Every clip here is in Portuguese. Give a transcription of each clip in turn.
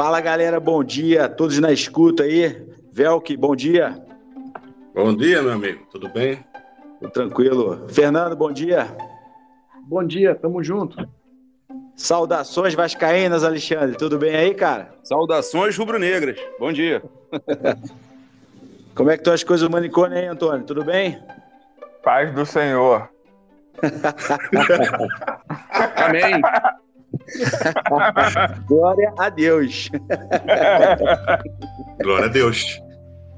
Fala galera, bom dia, todos na escuta aí. Velk, bom dia. Bom dia, meu amigo, tudo bem? Tudo tranquilo. Fernando, bom dia. Bom dia, tamo junto. Saudações vascaínas, Alexandre, tudo bem aí, cara? Saudações rubro-negras, bom dia. Como é que estão as coisas do manicômio aí, Antônio, tudo bem? Paz do Senhor. Amém. Glória a Deus. Glória a Deus.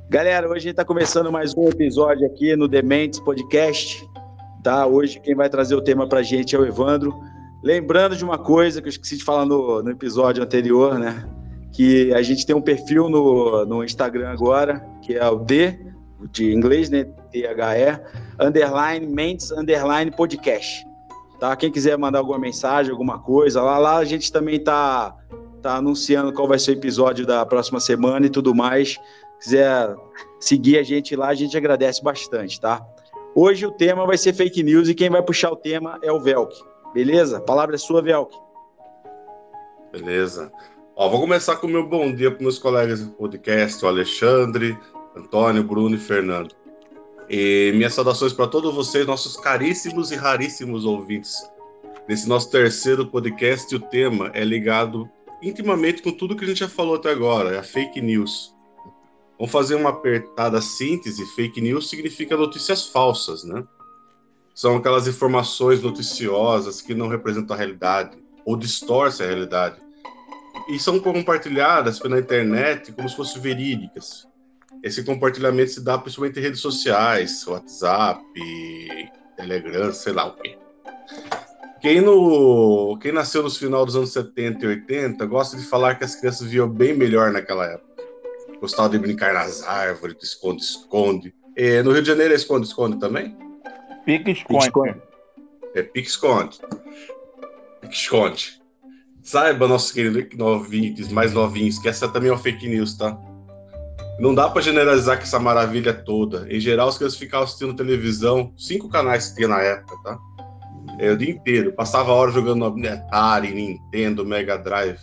Galera, hoje a gente está começando mais um episódio aqui no Dementes Podcast. Tá? Hoje quem vai trazer o tema para a gente é o Evandro. Lembrando de uma coisa que eu esqueci de falar no, no episódio anterior, né? Que a gente tem um perfil no, no Instagram agora, que é o D, de inglês, né? T-H-E, underline, Mentes, underline, podcast. Tá? Quem quiser mandar alguma mensagem, alguma coisa, lá, lá a gente também tá, tá anunciando qual vai ser o episódio da próxima semana e tudo mais. Quiser seguir a gente lá, a gente agradece bastante, tá? Hoje o tema vai ser fake news e quem vai puxar o tema é o Velk. Beleza? A palavra é sua, Velk. Beleza. Ó, vou começar com o meu bom dia para meus colegas do podcast, o Alexandre, Antônio, Bruno e Fernando. E minhas saudações para todos vocês, nossos caríssimos e raríssimos ouvintes. Nesse nosso terceiro podcast, o tema é ligado intimamente com tudo que a gente já falou até agora, é a fake news. Vamos fazer uma apertada síntese. Fake news significa notícias falsas, né? São aquelas informações noticiosas que não representam a realidade ou distorcem a realidade. E são compartilhadas pela internet como se fossem verídicas esse compartilhamento se dá principalmente em redes sociais, WhatsApp, Telegram, sei lá o quê. Quem, no, quem nasceu nos final dos anos 70 e 80 gosta de falar que as crianças viviam bem melhor naquela época. Gostava de brincar nas árvores, de esconde-esconde. No Rio de Janeiro é esconde-esconde também? Pique-esconde. É pique-esconde. Pique-esconde. Saiba, nossos queridos novinhos, mais novinhos, que essa também é uma fake news, tá? Não dá para generalizar que essa maravilha toda. Em geral, os crianças ficavam assistindo televisão, cinco canais que tinha na época, tá? É, o dia inteiro. Passava hora jogando Atari, Nintendo, Mega Drive.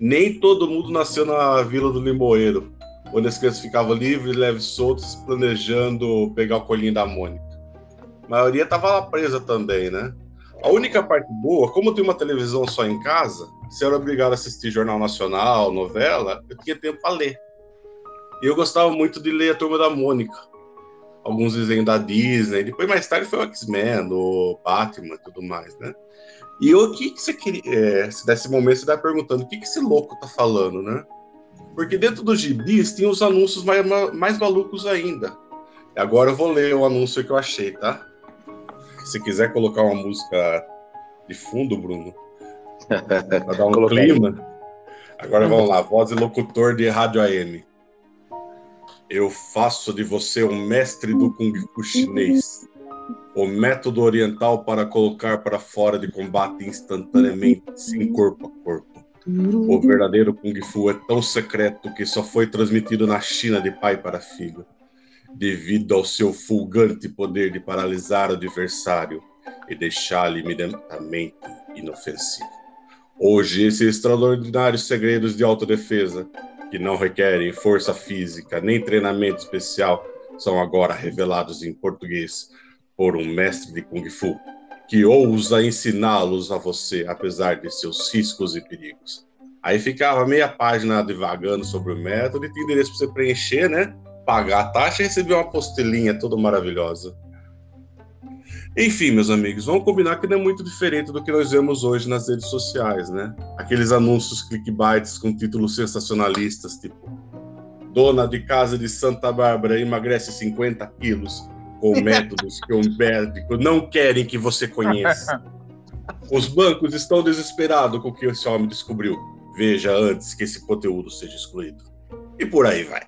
Nem todo mundo nasceu na Vila do Limoeiro, onde as crianças ficavam livres, leves, soltas, planejando pegar o colinho da Mônica. A maioria estava lá presa também, né? A única parte boa, como eu tenho uma televisão só em casa, se eu era obrigado a assistir Jornal Nacional, novela, eu tinha tempo para ler. E eu gostava muito de ler a Turma da Mônica. Alguns desenhos da Disney. Depois, mais tarde, foi o X-Men, o Batman e tudo mais, né? E o que, que você queria. É, se desse momento, você tá perguntando o que, que esse louco tá falando, né? Porque dentro dos gibis tem os anúncios mais, mais malucos ainda. Agora eu vou ler o anúncio que eu achei, tá? Se quiser colocar uma música de fundo, Bruno, para dar um clima. Agora vamos lá, voz e locutor de rádio AM. Eu faço de você um mestre do Kung Fu chinês. O método oriental para colocar para fora de combate instantaneamente, sem corpo a corpo. O verdadeiro Kung Fu é tão secreto que só foi transmitido na China de pai para filho, devido ao seu fulgante poder de paralisar o adversário e deixá-lo imediatamente inofensivo. Hoje, esses extraordinários segredos de autodefesa que não requerem força física nem treinamento especial, são agora revelados em português por um mestre de Kung Fu, que ousa ensiná-los a você, apesar de seus riscos e perigos. Aí ficava meia página divagando sobre o método e tinha endereço para você preencher, né? Pagar a taxa e receber uma apostilinha toda maravilhosa. Enfim, meus amigos, vamos combinar que não é muito diferente do que nós vemos hoje nas redes sociais, né? Aqueles anúncios clickbaits com títulos sensacionalistas, tipo Dona de casa de Santa Bárbara emagrece 50 quilos com métodos que o médico não querem que você conheça. Os bancos estão desesperados com o que esse homem descobriu. Veja antes que esse conteúdo seja excluído. E por aí vai.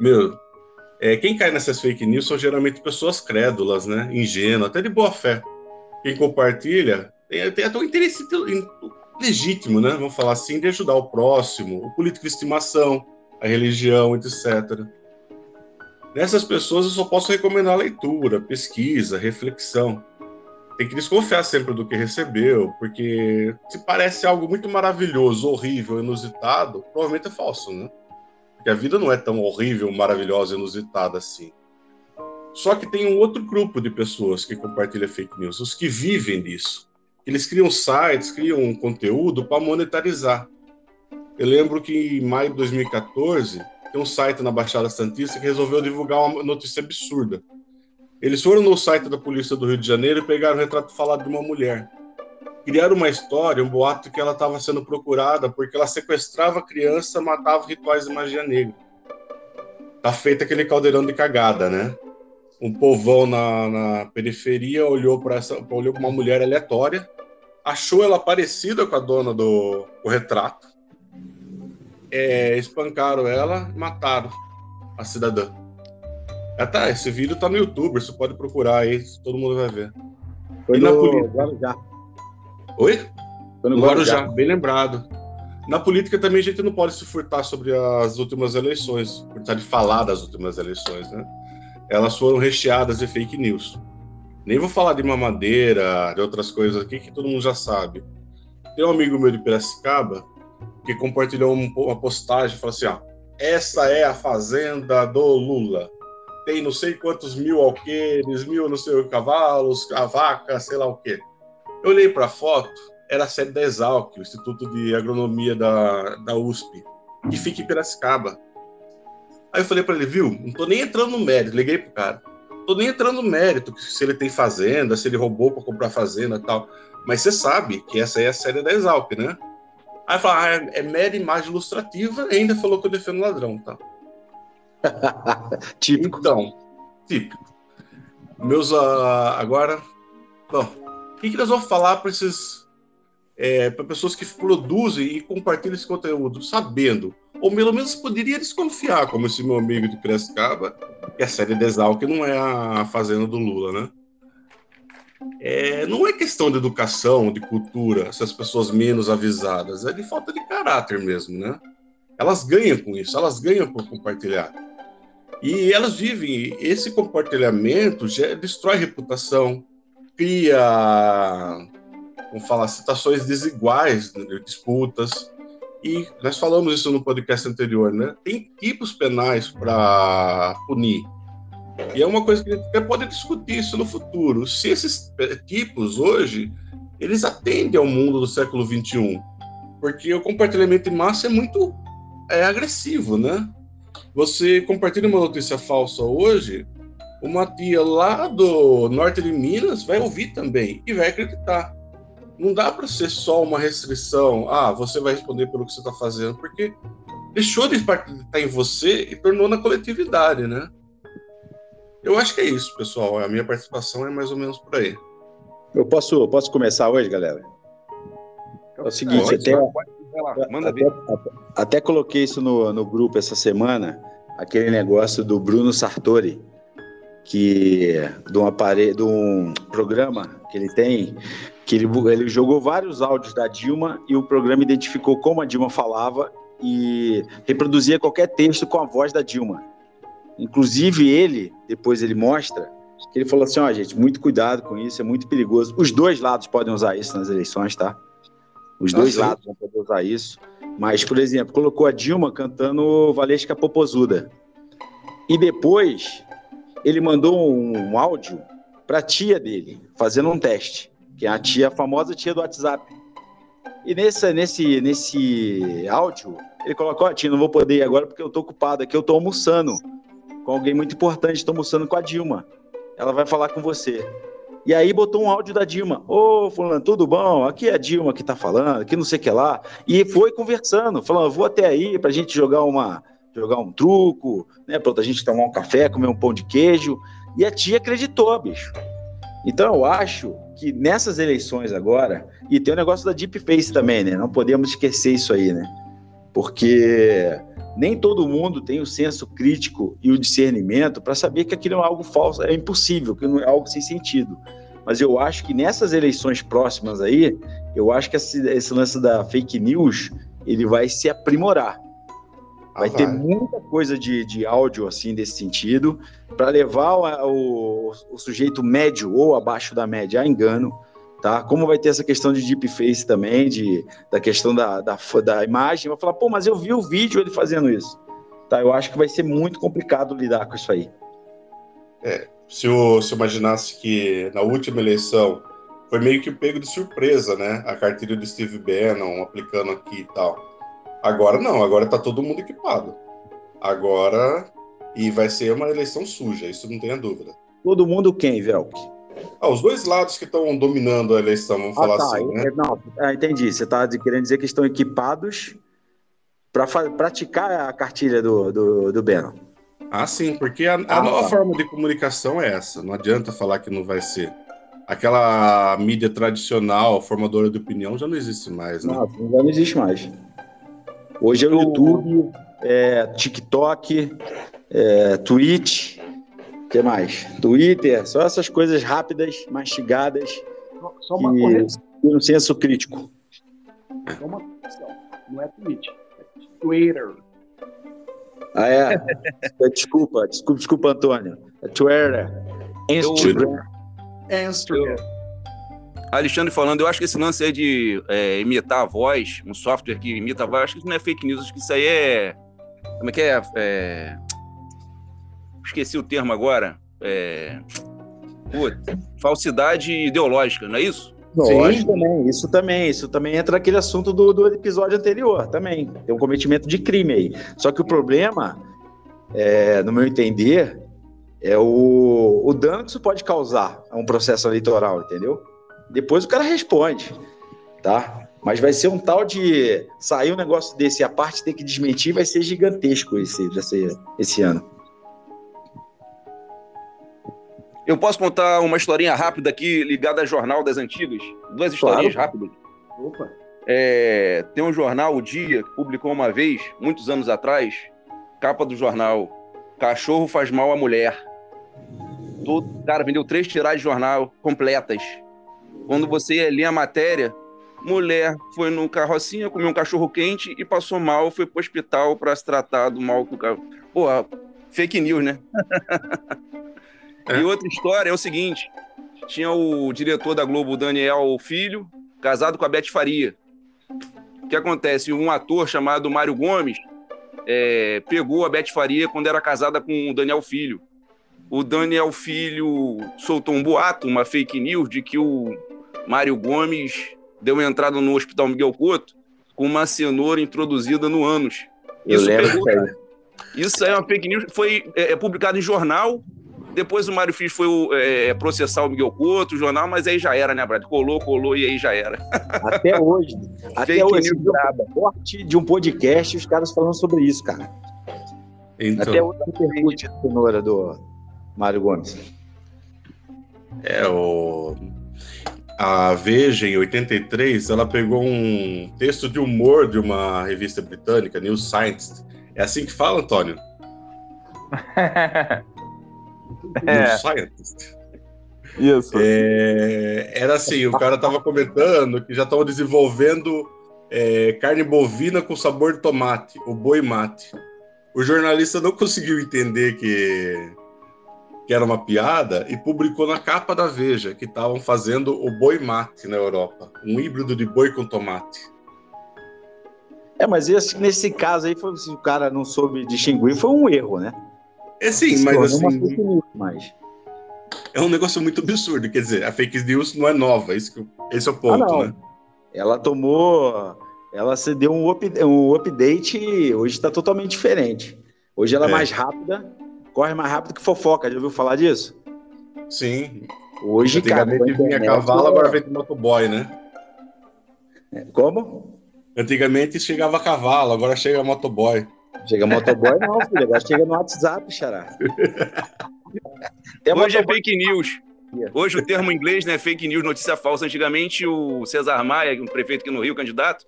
Meu, é, quem cai nessas fake news são geralmente pessoas crédulas, né? Ingênuas, até de boa fé. Quem compartilha tem, tem até um interesse legítimo, né? Vamos falar assim, de ajudar o próximo, o político de estimação, a religião, etc. Nessas pessoas eu só posso recomendar leitura, pesquisa, reflexão. tem que desconfiar sempre do que recebeu, porque se parece algo muito maravilhoso, horrível, inusitado, provavelmente é falso, né? Porque a vida não é tão horrível, maravilhosa, inusitada assim. Só que tem um outro grupo de pessoas que compartilha fake news, os que vivem disso. Eles criam sites, criam conteúdo para monetarizar. Eu lembro que em maio de 2014, tem um site na Baixada Santista que resolveu divulgar uma notícia absurda eles foram no site da Polícia do Rio de Janeiro e pegaram o retrato falado de uma mulher. Criaram uma história, um boato que ela estava sendo procurada porque ela sequestrava criança, matava rituais de magia negra. Tá feito aquele caldeirão de cagada, né? Um povão na, na periferia olhou para essa, olhou para uma mulher aleatória, achou ela parecida com a dona do, retrato, é, espancaram ela, mataram a cidadã. Ah, tá. Esse vídeo tá no YouTube, você pode procurar aí, todo mundo vai ver. Foi e no política... Oi? Foi no, no Guarujá. Guarujá, bem lembrado. Na política também a gente não pode se furtar sobre as últimas eleições, furtar de falar das últimas eleições, né? Elas foram recheadas de fake news. Nem vou falar de mamadeira, de outras coisas aqui que todo mundo já sabe. Tem um amigo meu de Piracicaba que compartilhou uma postagem e falou assim: ó, essa é a fazenda do Lula tem não sei quantos mil alqueires, mil não sei cavalos, a vaca, sei lá o quê. Eu olhei para a foto, era a sede da Exalc, o Instituto de Agronomia da, da USP, que fica em Piracicaba. Aí eu falei para ele, viu, não tô nem entrando no mérito, liguei pro cara. Tô nem entrando no mérito, se ele tem fazenda, se ele roubou para comprar fazenda e tal. Mas você sabe que essa é a sede da Exalc, né? Aí falei, ah, é, é mera imagem ilustrativa, e ainda falou que eu defendo ladrão, tá? típico. Então, típico. Meus, uh, agora, bom, o que, que nós vamos falar para esses, é, para pessoas que produzem e compartilham esse conteúdo, sabendo, ou pelo menos poderia desconfiar, como esse meu amigo de Piracicaba, que a série Desal, que não é a fazenda do Lula, né? É, não é questão de educação, de cultura, essas pessoas menos avisadas, é de falta de caráter mesmo, né? Elas ganham com isso, elas ganham por compartilhar. E elas vivem, esse compartilhamento já destrói reputação, cria, vamos falar, situações desiguais, né, disputas. E nós falamos isso no podcast anterior, né? Tem tipos penais para punir. E é uma coisa que a gente até pode discutir isso no futuro. Se esses tipos hoje, eles atendem ao mundo do século XXI. Porque o compartilhamento em massa é muito é agressivo, né? Você compartilha uma notícia falsa hoje, uma tia lá do norte de Minas vai ouvir também e vai acreditar. Não dá para ser só uma restrição, ah, você vai responder pelo que você está fazendo, porque deixou de estar em você e tornou na coletividade, né? Eu acho que é isso, pessoal. A minha participação é mais ou menos por aí. Eu posso, posso começar hoje, galera? É o seguinte, pode, até, pode lá, manda até, ver. Até, até, coloquei isso no, no grupo essa semana, aquele negócio do Bruno Sartori, que de um aparelho, de um programa que ele tem, que ele, ele jogou vários áudios da Dilma e o programa identificou como a Dilma falava e reproduzia qualquer texto com a voz da Dilma. Inclusive ele, depois ele mostra que ele falou assim, ó, oh, gente, muito cuidado com isso, é muito perigoso. Os dois lados podem usar isso nas eleições, tá? Os ah, dois sim. lados vão poder usar isso. Mas, por exemplo, colocou a Dilma cantando Valesca Popozuda. E depois ele mandou um áudio para a tia dele, fazendo um teste, que é a tia, a famosa tia do WhatsApp. E nesse, nesse, nesse áudio, ele colocou, a tia, não vou poder ir agora porque eu estou ocupado aqui, eu estou almoçando com alguém muito importante, estou almoçando com a Dilma. Ela vai falar com você. E aí botou um áudio da Dilma. Ô, fulano, tudo bom? Aqui é a Dilma que tá falando, aqui não sei o que lá. E foi conversando, falando, vou até aí pra gente jogar uma jogar um truco, né, pra outra gente tomar um café, comer um pão de queijo. E a tia acreditou, bicho. Então eu acho que nessas eleições agora, e tem o negócio da Deep Face também, né? Não podemos esquecer isso aí, né? Porque nem todo mundo tem o senso crítico e o discernimento para saber que aquilo é algo falso, é impossível, que não é algo sem sentido. Mas eu acho que nessas eleições próximas aí, eu acho que esse, esse lance da fake news ele vai se aprimorar. Ah, vai, vai, ter muita coisa de, de áudio assim desse sentido para levar o, o, o, sujeito médio ou abaixo da média a engano, tá? Como vai ter essa questão de deepface também, de, da questão da, da, da imagem, vai falar, pô, mas eu vi o vídeo ele fazendo isso. Tá, eu acho que vai ser muito complicado lidar com isso aí. É, se eu, se eu imaginasse que na última eleição foi meio que pego de surpresa, né? A cartilha do Steve Bannon aplicando aqui e tal. Agora não, agora tá todo mundo equipado. Agora. E vai ser uma eleição suja, isso não tenha dúvida. Todo mundo quem, Velk? Ah, os dois lados que estão dominando a eleição, vamos ah, falar tá. assim, né? Não, ah, entendi. Você está querendo dizer que estão equipados para praticar a cartilha do, do, do Bannon. Ah, sim, porque a, a ah, nova tá. forma de comunicação é essa. Não adianta falar que não vai ser. Aquela mídia tradicional, formadora de opinião, já não existe mais, né? Não, já não existe mais. Hoje é o YouTube, é TikTok, é Twitch, o que mais? Twitter, só essas coisas rápidas, mastigadas, só uma correção. um senso crítico. Só uma correção. Não é Twitch, é Twitter. Ah, é? é? desculpa, desculpa, desculpa, Antônio. É Twitter. Instagram. Instagram. Alexandre falando, eu acho que esse lance aí de é, imitar a voz, um software que imita a voz, acho que isso não é fake news, acho que isso aí é. Como é que é? é... Esqueci o termo agora. É... Puta, falsidade ideológica, não é isso? Sim, isso também, isso também, isso também entra naquele assunto do, do episódio anterior também. Tem um cometimento de crime aí. Só que o problema, é, no meu entender, é o, o dano que isso pode causar a um processo eleitoral, entendeu? Depois o cara responde, tá? Mas vai ser um tal de sair um negócio desse e a parte ter que desmentir vai ser gigantesco esse, esse, esse ano. Eu posso contar uma historinha rápida aqui ligada a jornal das antigas? Duas historinhas claro. rápidas. Opa. É, tem um jornal, O Dia, que publicou uma vez, muitos anos atrás, capa do jornal, Cachorro faz mal à mulher. Todo, cara, vendeu três tiragens de jornal completas. Quando você lê a matéria, mulher foi no carrocinha, comeu um cachorro quente e passou mal, foi pro hospital para se tratar do mal que o carro. Pô, fake news, né? é. E outra história é o seguinte: tinha o diretor da Globo, Daniel Filho, casado com a Beth Faria. O que acontece? Um ator chamado Mário Gomes é, pegou a Beth Faria quando era casada com o Daniel Filho. O Daniel Filho soltou um boato, uma fake news, de que o Mário Gomes deu uma entrada no Hospital Miguel Couto com uma cenoura introduzida no ânus. Eu isso lembro pegou, Isso aí é uma fake news, foi é, é publicado em jornal. Depois o Mário Filho foi é, processar o Miguel Couto, o jornal, mas aí já era, né, Brad? Colou, colou e aí já era. Até hoje. até hoje. Um corte de um podcast os caras falando sobre isso, cara. Então, até hoje repercute a cenoura do Mário Gomes. É, o a Veja, em 83, ela pegou um texto de humor de uma revista britânica, New Scientist. É assim que fala, Antônio? é. New Scientist. Isso. É, era assim, o cara estava comentando que já estavam desenvolvendo é, carne bovina com sabor de tomate, o boi mate. O jornalista não conseguiu entender que que era uma piada, e publicou na capa da Veja que estavam fazendo o boi mate na Europa, um híbrido de boi com tomate. É, mas esse, nesse caso aí, foi, se o cara não soube distinguir, foi um erro, né? É sim, mas assim. Mas... É um negócio muito absurdo, quer dizer, a fake news não é nova, esse, esse é o ponto, ah, né? Ela tomou. Ela se deu um, up, um update hoje está totalmente diferente. Hoje ela é, é mais rápida corre mais rápido que fofoca. Já ouviu falar disso? Sim. Hoje, Antigamente cara, vinha cavalo, agora vem de motoboy, né? É, como? Antigamente chegava cavalo, agora chega motoboy. Chega motoboy não, filho. Agora chega no WhatsApp, xará. Hoje é fake news. Hoje o termo em inglês né, fake news, notícia falsa. Antigamente o Cesar Maia, um prefeito aqui no Rio, candidato,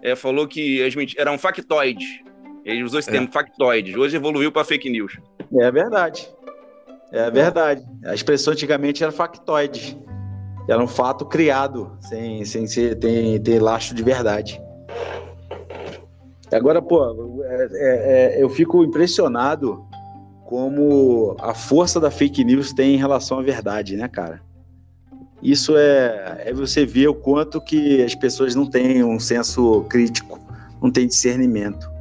é, falou que as eram factoides. Ele usou esse é. termo factoides. Hoje evoluiu para fake news. É verdade. É verdade. A expressão antigamente era factoide. Era um fato criado, sem, sem ser, ter, ter lastro de verdade. Agora, pô, é, é, é, eu fico impressionado como a força da fake news tem em relação à verdade, né, cara? Isso é, é você ver o quanto que as pessoas não têm um senso crítico, não têm discernimento.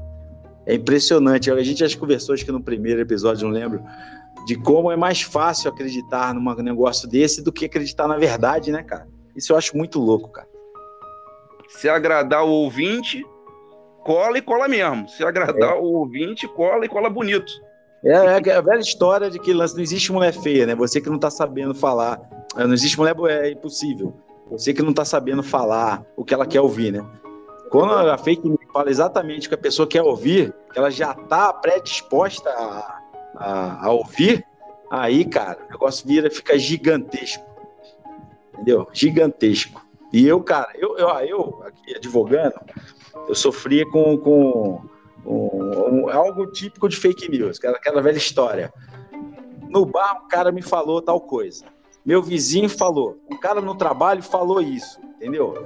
É impressionante. A gente já conversou acho que no primeiro episódio, não lembro, de como é mais fácil acreditar num negócio desse do que acreditar na verdade, né, cara? Isso eu acho muito louco, cara. Se agradar o ouvinte, cola e cola mesmo. Se agradar é. o ouvinte, cola e cola bonito. É, é, é a velha história de que não existe mulher feia, né? Você que não tá sabendo falar. Não existe mulher, é impossível. Você que não tá sabendo falar o que ela quer ouvir, né? Quando a fake news fala exatamente o que a pessoa quer ouvir, que ela já tá predisposta a, a, a ouvir, aí, cara, o negócio vira, fica gigantesco. Entendeu? Gigantesco. E eu, cara, eu, eu, eu aqui advogando, eu sofria com, com um, um, algo típico de fake news, aquela, aquela velha história. No bar, um cara me falou tal coisa. Meu vizinho falou. Um cara no trabalho falou isso, entendeu?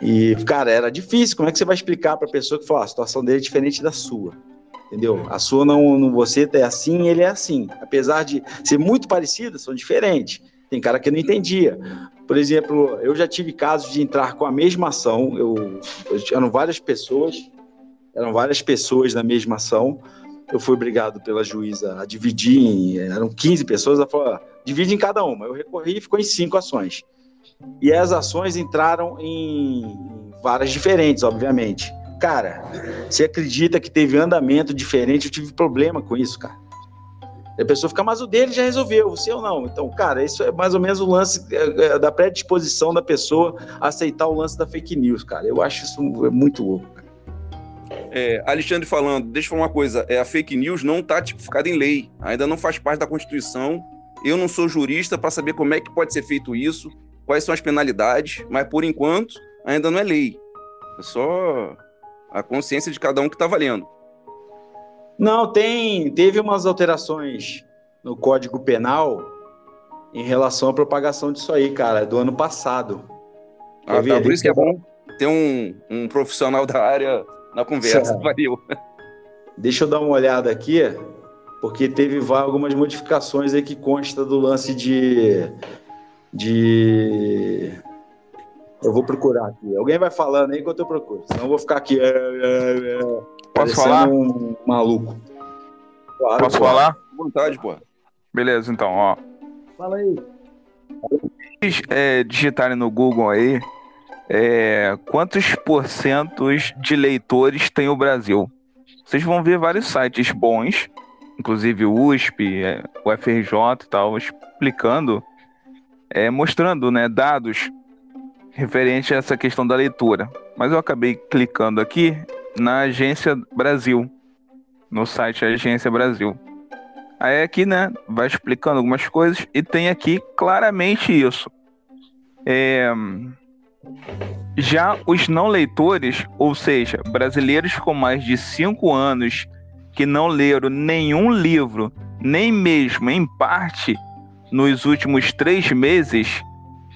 E, cara, era difícil. Como é que você vai explicar para a pessoa que falou, ah, a situação dele é diferente da sua? Entendeu? A sua não, não você é assim, ele é assim. Apesar de ser muito parecidas, são diferentes. Tem cara que não entendia. Por exemplo, eu já tive casos de entrar com a mesma ação, eu eram várias pessoas, eram várias pessoas na mesma ação. Eu fui obrigado pela juíza a dividir, em, eram 15 pessoas, ela falou, divide em cada uma. Eu recorri e ficou em cinco ações. E as ações entraram em várias diferentes, obviamente. Cara, você acredita que teve andamento diferente? Eu tive problema com isso, cara. A pessoa fica, mas o dele já resolveu, o seu não. Então, cara, isso é mais ou menos o lance é, é, da predisposição da pessoa a aceitar o lance da fake news, cara. Eu acho isso muito louco. É, Alexandre falando, deixa eu falar uma coisa, é, a fake news não está tipificada em lei, ainda não faz parte da Constituição. Eu não sou jurista para saber como é que pode ser feito isso, quais são as penalidades, mas por enquanto ainda não é lei. É só a consciência de cada um que está valendo. Não, tem, teve umas alterações no Código Penal em relação à propagação disso aí, cara, do ano passado. Ah, tá, por isso que é bom ter um, um profissional da área na conversa. Valeu. Deixa eu dar uma olhada aqui, porque teve algumas modificações aí que consta do lance de. De... Eu vou procurar aqui. Alguém vai falando aí enquanto eu procuro, senão eu vou ficar aqui. É, é, é, Posso falar? um maluco. Claro, Posso pô. falar? vontade, pô. Beleza, então, ó. Fala aí. É, digitarem no Google aí é, quantos porcentos de leitores tem o Brasil. Vocês vão ver vários sites bons, inclusive o USP, é, o FRJ e tal, explicando, é, mostrando né, dados referentes a essa questão da leitura. Mas eu acabei clicando aqui na Agência Brasil, no site Agência Brasil. Aí aqui, né, vai explicando algumas coisas e tem aqui claramente isso. É... Já os não leitores, ou seja, brasileiros com mais de 5 anos que não leram nenhum livro, nem mesmo em parte, nos últimos três meses,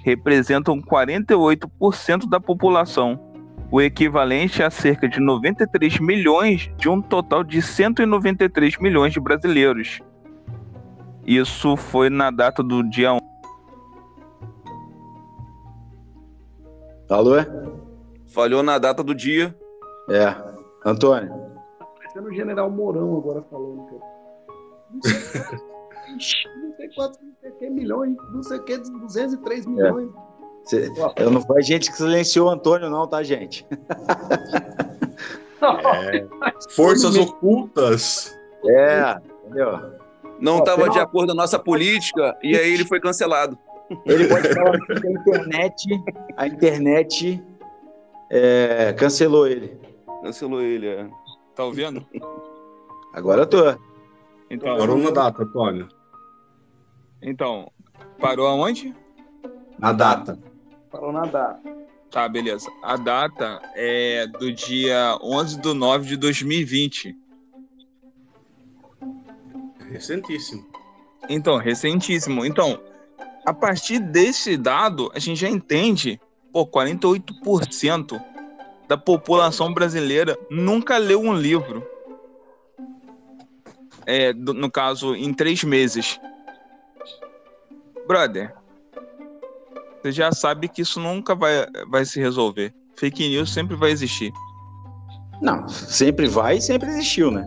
representam 48% da população o equivalente a cerca de 93 milhões de um total de 193 milhões de brasileiros. Isso foi na data do dia 1. Alô? Falhou na data do dia. É. Antônio. Tá parecendo o general Mourão agora falando, cara. Não sei quantos, não sei que milhões, não sei que, 203 milhões. É. Cê, eu não foi a gente que silenciou o Antônio, não, tá, gente? É, forças ocultas. É, entendeu? Não estava de acordo com a nossa política e aí ele foi cancelado. Ele pode falar que a internet, a internet é, cancelou ele. Cancelou ele, é. Tá ouvindo? Agora eu tô. Então, parou na data, Antônio. Então, parou aonde? Na data. Falou na data. Tá, beleza. A data é do dia 11 de 9 de 2020. Recentíssimo. Então, recentíssimo. Então, a partir desse dado, a gente já entende, pô, 48% da população brasileira nunca leu um livro. É, do, no caso, em três meses. Brother, você já sabe que isso nunca vai, vai se resolver. Fake news sempre vai existir. Não, sempre vai e sempre existiu, né?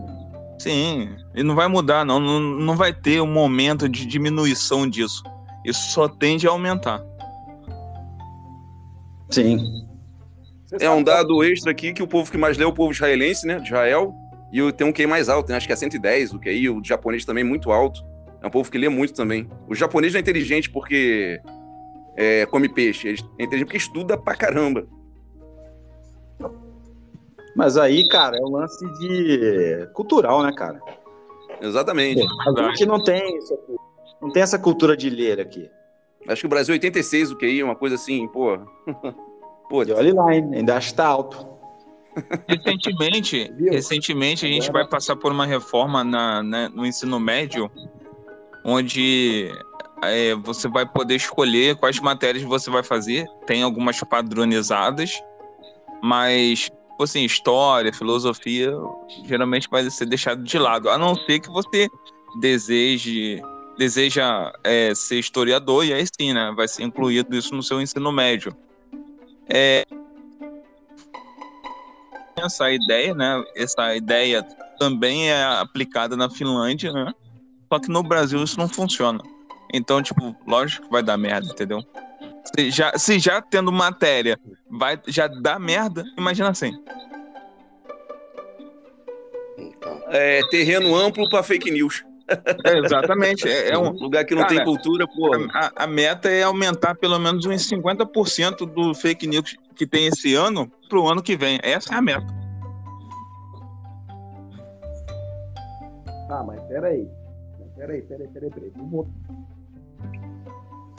Sim, e não vai mudar, não. Não, não vai ter um momento de diminuição disso. Isso só tende a aumentar. Sim. É um dado extra aqui que o povo que mais lê é o povo israelense, né? De Israel. E tem um QI mais alto, né? Acho que é 110 o QI. O japonês também muito alto. É um povo que lê muito também. O japonês não é inteligente porque é, come peixe. Ele é inteligente porque estuda pra caramba. Mas aí, cara, é um lance de cultural, né, cara? Exatamente. A gente não tem, não tem essa cultura de ler aqui. Acho que o Brasil é 86 o QI, uma coisa assim, pô. pô. E olha lá, hein? ainda acho que tá alto. Recentemente, recentemente a gente vai passar por uma reforma na, na no ensino médio, onde é, você vai poder escolher quais matérias você vai fazer. Tem algumas padronizadas, mas Tipo assim, história, filosofia, geralmente vai ser deixado de lado, a não ser que você deseje deseja é, ser historiador e aí sim, né, vai ser incluído isso no seu ensino médio. É, essa ideia, né, essa ideia também é aplicada na Finlândia, né, só que no Brasil isso não funciona. Então, tipo, lógico que vai dar merda, entendeu? Se já, se já tendo matéria vai já dá merda, imagina assim. É, terreno amplo para fake news. É, exatamente. É, é, um lugar que não cara, tem cultura, pô. A, a, meta é aumentar pelo menos uns 50% do fake news que tem esse ano para o ano que vem. Essa é a meta. Ah, mas peraí. Peraí, peraí, peraí, peraí. Vamos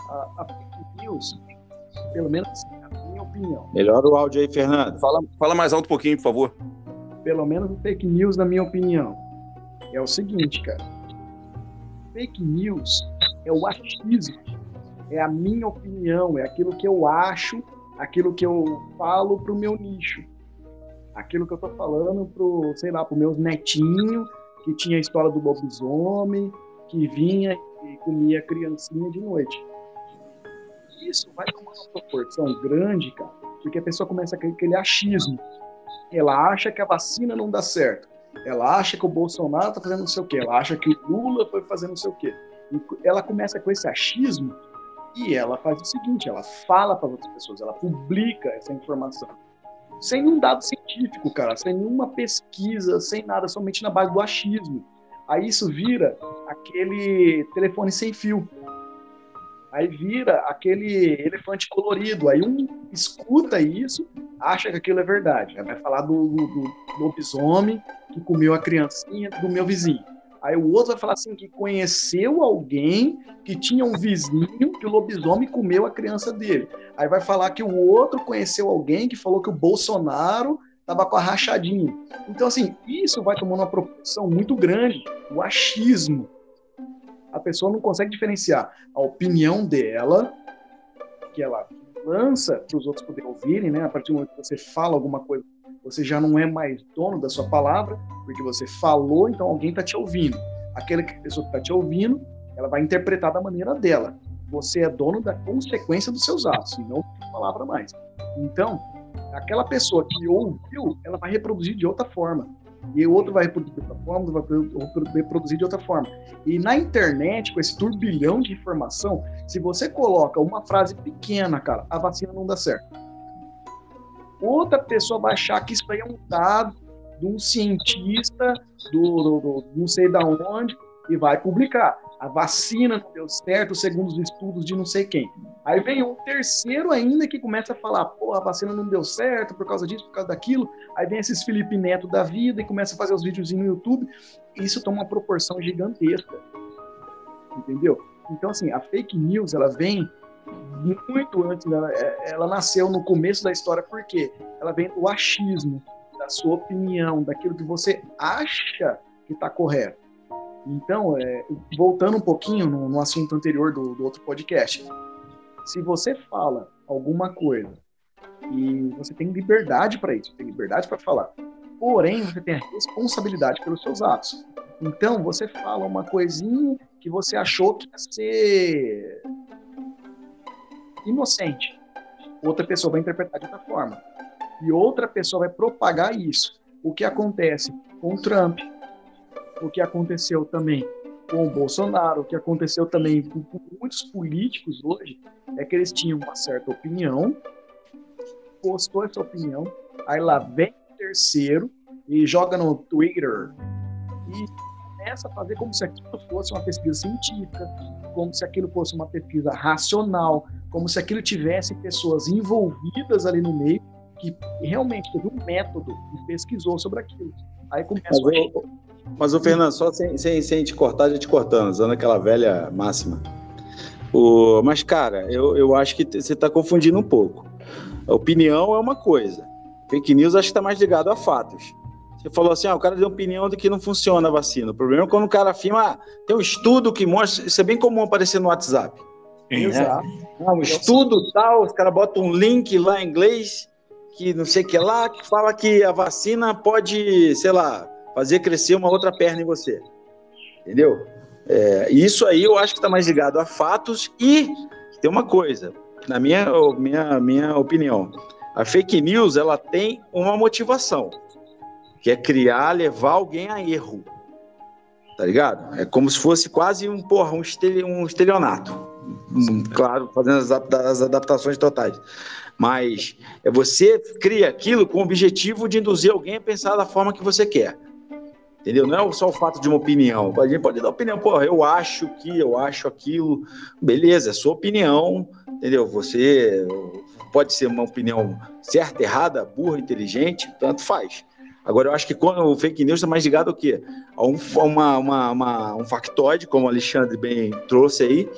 a, a fake news, pelo menos na minha opinião. Melhora o áudio aí, Fernando. Fala, fala mais alto um pouquinho, por favor. Pelo menos fake news, na minha opinião, é o seguinte, cara. Fake news é o achismo, é a minha opinião, é aquilo que eu acho, aquilo que eu falo pro meu nicho. Aquilo que eu tô falando pro, sei lá, pro meus netinhos, que tinha a história do lobisomem, que vinha e comia criancinha de noite isso vai tomar uma proporção grande, cara, porque a pessoa começa a aquele achismo. Ela acha que a vacina não dá certo. Ela acha que o Bolsonaro está fazendo não sei o quê. Ela acha que o Lula foi fazendo não sei o quê. E ela começa com esse achismo e ela faz o seguinte: ela fala para outras pessoas, ela publica essa informação. Sem um dado científico, cara, sem nenhuma pesquisa, sem nada, somente na base do achismo. Aí isso vira aquele telefone sem fio. Aí vira aquele elefante colorido. Aí um escuta isso, acha que aquilo é verdade. Aí vai falar do, do, do lobisomem que comeu a criancinha do meu vizinho. Aí o outro vai falar assim que conheceu alguém que tinha um vizinho que o lobisomem comeu a criança dele. Aí vai falar que o outro conheceu alguém que falou que o Bolsonaro estava com a rachadinha. Então assim, isso vai tomando uma proporção muito grande, o achismo a pessoa não consegue diferenciar a opinião dela, que ela lança para os outros poderem ouvirem, né? A partir do momento que você fala alguma coisa, você já não é mais dono da sua palavra, porque você falou, então alguém está te ouvindo. Aquela pessoa que está te ouvindo, ela vai interpretar da maneira dela. Você é dono da consequência dos seus atos, e não da palavra mais. Então, aquela pessoa que ouviu, ela vai reproduzir de outra forma e o outro vai reproduzir de outra forma, vai reproduzir de outra forma. E na internet, com esse turbilhão de informação, se você coloca uma frase pequena, cara, a vacina não dá certo. Outra pessoa vai achar que isso aí é um dado de um cientista do, do, do não sei da onde e vai publicar a vacina não deu certo segundo os estudos de não sei quem. Aí vem um terceiro ainda que começa a falar, pô, a vacina não deu certo por causa disso, por causa daquilo. Aí vem esses Felipe Neto da vida e começa a fazer os vídeos no YouTube. Isso toma uma proporção gigantesca. Entendeu? Então, assim, a fake news, ela vem muito antes, ela, é, ela nasceu no começo da história, porque ela vem do achismo, da sua opinião, daquilo que você acha que está correto. Então, é, voltando um pouquinho no, no assunto anterior do, do, outro podcast, se você fala alguma coisa E você tem liberdade para isso, tem liberdade para falar. Porém, você tem a responsabilidade pelos seus atos. Então, você fala uma coisinha que você achou que ia ser inocente. Outra pessoa vai interpretar de outra forma. E outra pessoa vai propagar isso. O que acontece com o Trump, o que aconteceu também com o Bolsonaro, o que aconteceu também com, muitos políticos hoje, é que eles tinham uma certa opinião, postou essa opinião, aí lá vem o terceiro e joga no Twitter e começa a fazer como se aquilo fosse uma pesquisa científica, como se aquilo fosse uma pesquisa racional, como se aquilo tivesse pessoas envolvidas ali no meio que realmente teve um método e pesquisou sobre aquilo. Aí começa mas, a... mas o Fernando, só sem, sem, sem te cortar, já te cortando, usando aquela velha máxima. O, mas, cara, eu, eu acho que você está confundindo um pouco. A opinião é uma coisa. Fake news acho que está mais ligado a fatos. Você falou assim, ah, o cara deu opinião de que não funciona a vacina. O problema é quando o cara afirma, ah, tem um estudo que mostra, isso é bem comum aparecer no WhatsApp. Exato. Ah, um estudo tal, os caras botam um link lá em inglês, que não sei o que lá, que fala que a vacina pode, sei lá, fazer crescer uma outra perna em você. Entendeu? É, isso aí eu acho que está mais ligado a fatos e tem uma coisa, na minha, minha, minha opinião, a fake news ela tem uma motivação, que é criar, levar alguém a erro. Tá ligado? É como se fosse quase um, porra, um estelionato. Claro, fazendo as, adaptações totais. Mas é você cria aquilo com o objetivo de induzir alguém a pensar da forma que você quer. Entendeu? Não é só o fato de uma opinião. A gente pode dar opinião, pô, eu acho que, eu acho aquilo. Beleza, é sua opinião, entendeu? Você pode ser uma opinião certa, errada, burra, inteligente, tanto faz. Agora, eu acho que quando o fake news está mais ligado ao quê? A um, uma, uma, uma, um factoide, como o Alexandre bem trouxe aí,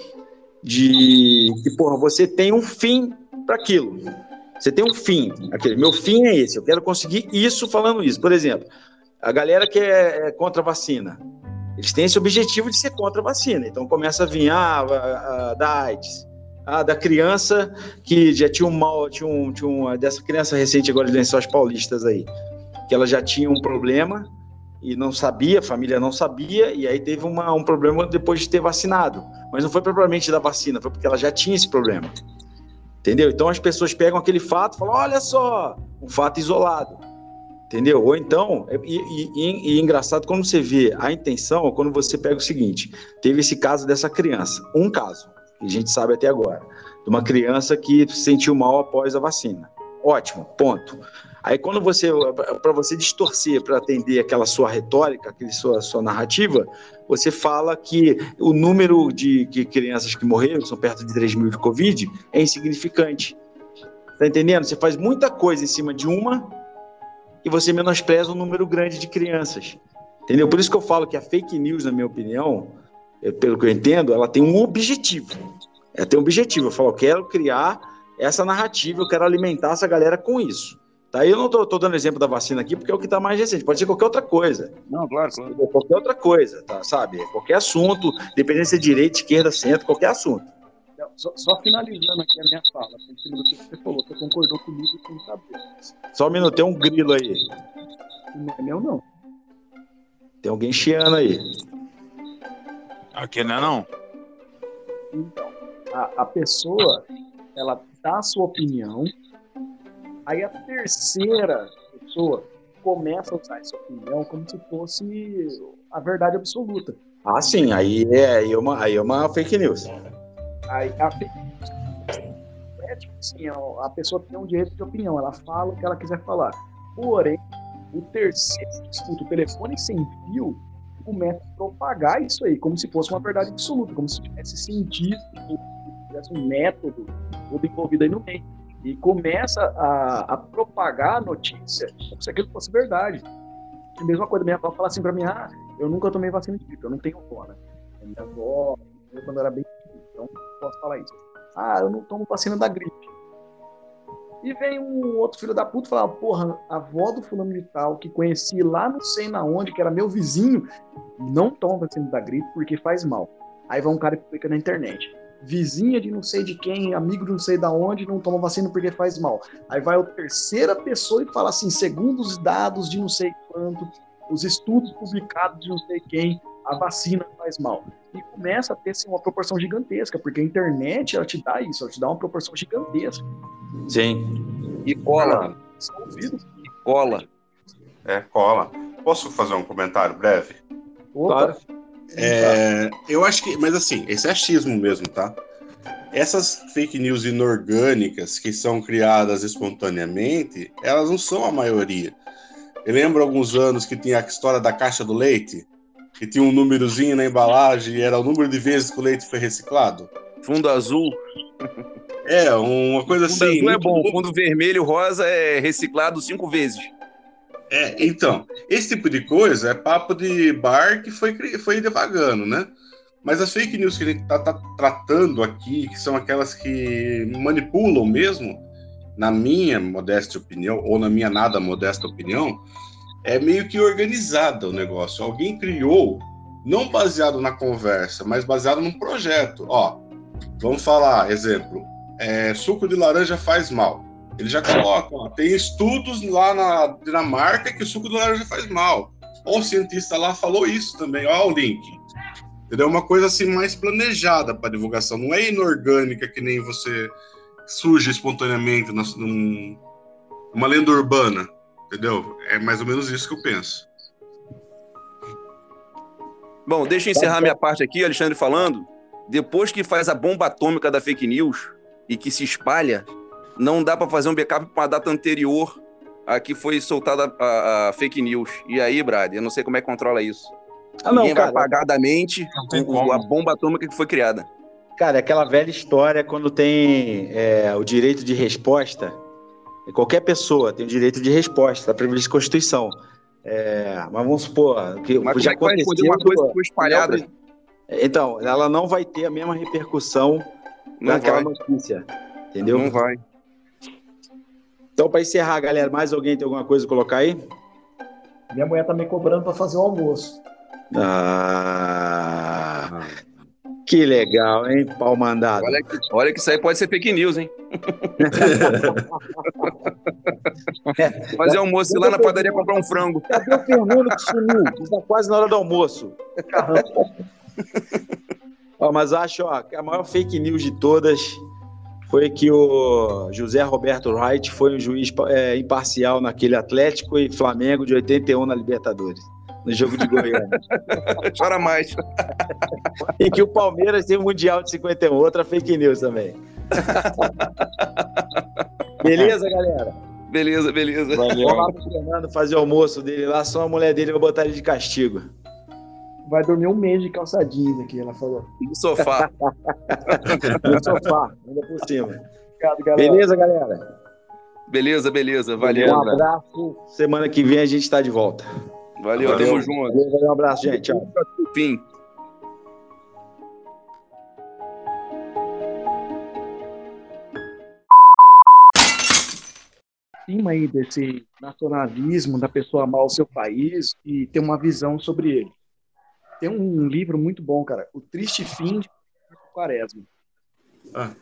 de que, porra, você tem um fim para aquilo. Você tem um fim. Aquele, meu fim é esse, eu quero conseguir isso falando isso. Por exemplo, a galera que é, é contra a vacina, eles têm esse objetivo de ser contra a vacina. Então começa a vir ah, a, a, da AIDS, ah, da criança que já tinha um mal, tinha um, tinha um, dessa criança recente agora de Lençóis Paulistas aí, que ela já tinha um problema e não sabia, a família não sabia, e aí teve uma, um problema depois de ter vacinado. Mas não foi propriamente da vacina, foi porque ela já tinha esse problema. Entendeu? Então as pessoas pegam aquele fato e falam: olha só, um fato isolado Entendeu? Ou então, é, e, e, e, engraçado quando você vê a intenção, quando você pega o seguinte: teve esse caso dessa criança, um caso, que a gente sabe até agora, de uma criança que se sentiu mal após a vacina. Ótimo, ponto. Aí quando você, para você distorcer, para atender aquela sua retórica, aquela sua, sua narrativa, você fala que o número de que crianças que morreram, são perto de 3 mil de Covid, é insignificante. Tá entendendo? Você faz muita coisa em cima de uma e você menospreza um número grande de crianças. Entendeu? Por isso que eu falo que a fake news, na minha opinião, é, pelo que eu entendo, ela tem um objetivo. Ela tem um objetivo. Eu falo, eu quero criar essa narrativa, eu quero alimentar essa galera com isso. Tá? Eu não estou dando exemplo da vacina aqui porque é o que está mais recente. Pode ser qualquer outra coisa. Não, claro, claro. Qualquer outra coisa, tá? sabe? Qualquer assunto, dependendo se é direita, esquerda, centro, qualquer assunto. Só, só, finalizando aqui a minha fala, em cima do que você falou, você concordou comigo sem saber. Só um minuto, tem um grilo aí. Não é meu, não. Tem alguém chiando aí. Aqui não é não? Então, a, a pessoa, ela dá a sua opinião, aí a terceira pessoa começa a usar essa opinião como se fosse a verdade absoluta. Ah, sim, aí é, aí é, uma, aí é uma fake news. Aí, a, é tipo assim, a pessoa tem um direito de opinião, ela fala o que ela quiser falar. Porém, o terceiro escuta o telefone sem fio começa a propagar isso aí, como se fosse uma verdade absoluta, como se tivesse cientista, tivesse um método todo envolvido aí no meio. E começa a, a propagar a notícia como se aquilo fosse verdade. A mesma coisa, minha avó fala assim pra mim, ah, eu nunca tomei vacina de gripe, eu não tenho avó, né? Minha avó, quando era bem então posso falar isso. Ah, eu não tomo vacina da gripe. E vem um outro filho da puta falar, porra, a avó do fulano de tal, que conheci lá não sei na onde, que era meu vizinho, não toma vacina da gripe porque faz mal. Aí vai um cara que fica na internet. Vizinha de não sei de quem, amigo de não sei da onde, não toma vacina porque faz mal. Aí vai a terceira pessoa e fala assim, segundo os dados de não sei quanto, os estudos publicados de não sei quem, a vacina faz mal. E começa a ter assim, uma proporção gigantesca, porque a internet ela te dá isso, ela te dá uma proporção gigantesca. Sim. E cola. E cola. É, cola. Posso fazer um comentário breve? Opa. Claro. É, eu acho que, mas assim, esse é achismo mesmo, tá? Essas fake news inorgânicas que são criadas espontaneamente, elas não são a maioria. Eu lembro alguns anos que tinha a história da caixa do leite, que tinha um númerozinho na embalagem e era o número de vezes que o leite foi reciclado. Fundo azul. É, uma coisa fundo assim. Fundo azul é bom, fundo vermelho rosa é reciclado cinco vezes. É, então, esse tipo de coisa é papo de bar que foi, foi devagando, né? Mas as fake news que a gente está tá tratando aqui, que são aquelas que manipulam mesmo, na minha modesta opinião, ou na minha nada modesta opinião, é meio que organizada o negócio. Alguém criou, não baseado na conversa, mas baseado num projeto. Ó, vamos falar, exemplo, é, suco de laranja faz mal. Ele já coloca, ó, tem estudos lá na Dinamarca que o suco de laranja faz mal. O cientista lá falou isso também, ó o link. Entendeu? Uma coisa assim mais planejada para divulgação, não é inorgânica que nem você surge espontaneamente num, uma lenda urbana, entendeu? É mais ou menos isso que eu penso. Bom, deixa eu encerrar minha parte aqui, Alexandre falando. Depois que faz a bomba atômica da fake news e que se espalha, não dá para fazer um backup para uma data anterior a que foi soltada a, a, fake news. E aí, Brad, eu não sei como é que controla isso. Ah, não, Ninguém cara, vai apagar da mente a bomba atômica que foi criada. Cara, é aquela velha história quando tem é, o direito de resposta. Qualquer pessoa tem o direito de resposta, está previsto na Constituição. É, mas vamos supor que mas já como é que vai uma coisa que foi espalhada? Então, ela não vai ter a mesma repercussão não naquela vai. notícia. Entendeu? Não vai. Então, para encerrar, galera, mais alguém tem alguma coisa a colocar aí? Minha mulher tá me cobrando para fazer o almoço. Ah, que legal, hein, pau mandado. Olha que, olha que isso aí pode ser fake news, hein? fazer almoço lá na padaria comprar um frango. Cadê o Fernando que sumiu? Está quase na hora do almoço. ó, mas acho ó, que a maior fake news de todas foi que o José Roberto Wright foi um juiz é, imparcial naquele Atlético e Flamengo de 81 na Libertadores, no jogo de Goiânia. Chora mais. e que o Palmeiras tem o Mundial de 51, outra fake news também. beleza, galera? Beleza, beleza. Valeu. Vamos lá pro Fernando fazer o almoço dele lá, só a mulher dele vai botar ele de castigo vai dormir um mês de calça jeans aqui, ela falou. No sofá. no sofá, ainda por cima. Obrigado, galera. Beleza, galera? Beleza, beleza. Valeu. Um abraço. Semana que vem a gente está de volta. Valeu, Valeu. tamo junto. Valeu, um abraço, gente. Tchau. Fim. cima aí desse nacionalismo da pessoa amar o seu país e ter uma visão sobre ele. Tem um livro muito bom, cara. O Triste Fim de Quaresma. Ah.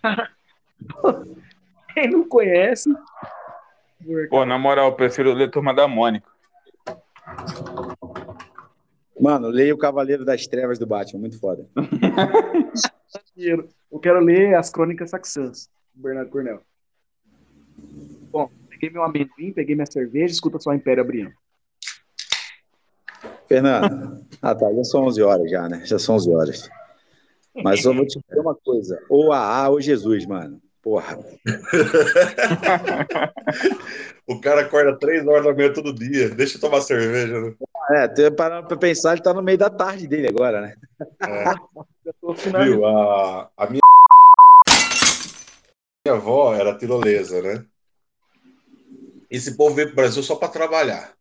Cara, quem não conhece. Pô, na moral, eu prefiro ler Turma da Mônica. Mano, leia o Cavaleiro das Trevas do Batman, muito foda. eu quero ler as Crônicas Saxãs, do Bernardo Cornel. Bom, peguei meu amendoim, peguei minha cerveja, escuta só o Império abrindo. Fernando, ah tá, já são 11 horas já, né? Já são 11 horas. Mas eu vou te dizer uma coisa, ou AA ou Jesus, mano. Porra. o cara acorda três horas da manhã todo dia. Deixa eu tomar cerveja. Né? É, para pra pensar, ele tá no meio da tarde dele agora, né? É. Viu, a, a minha... minha avó era tirolesa, né? Esse povo veio pro Brasil só para trabalhar.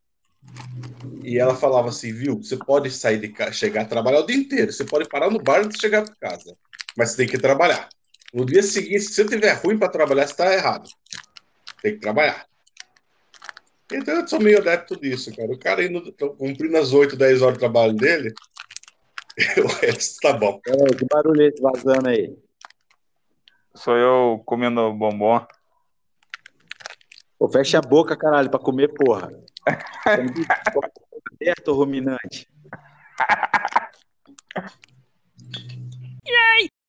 E ela falava assim, viu, você pode sair de casa, chegar a trabalhar o dia inteiro, você pode parar no bar antes de chegar para casa, mas você tem que trabalhar. No dia seguinte, se você tiver ruim para trabalhar, você está errado. Tem que trabalhar. Então eu sou meio adepto disso, cara. O cara indo, cumprindo as 8, 10 horas de trabalho dele, o resto tá bom. Peraí, que barulho é esse vazando aí? Sou eu comendo bombom. Pô, fecha a boca, caralho, pra comer, porra. Aberto, ruminante.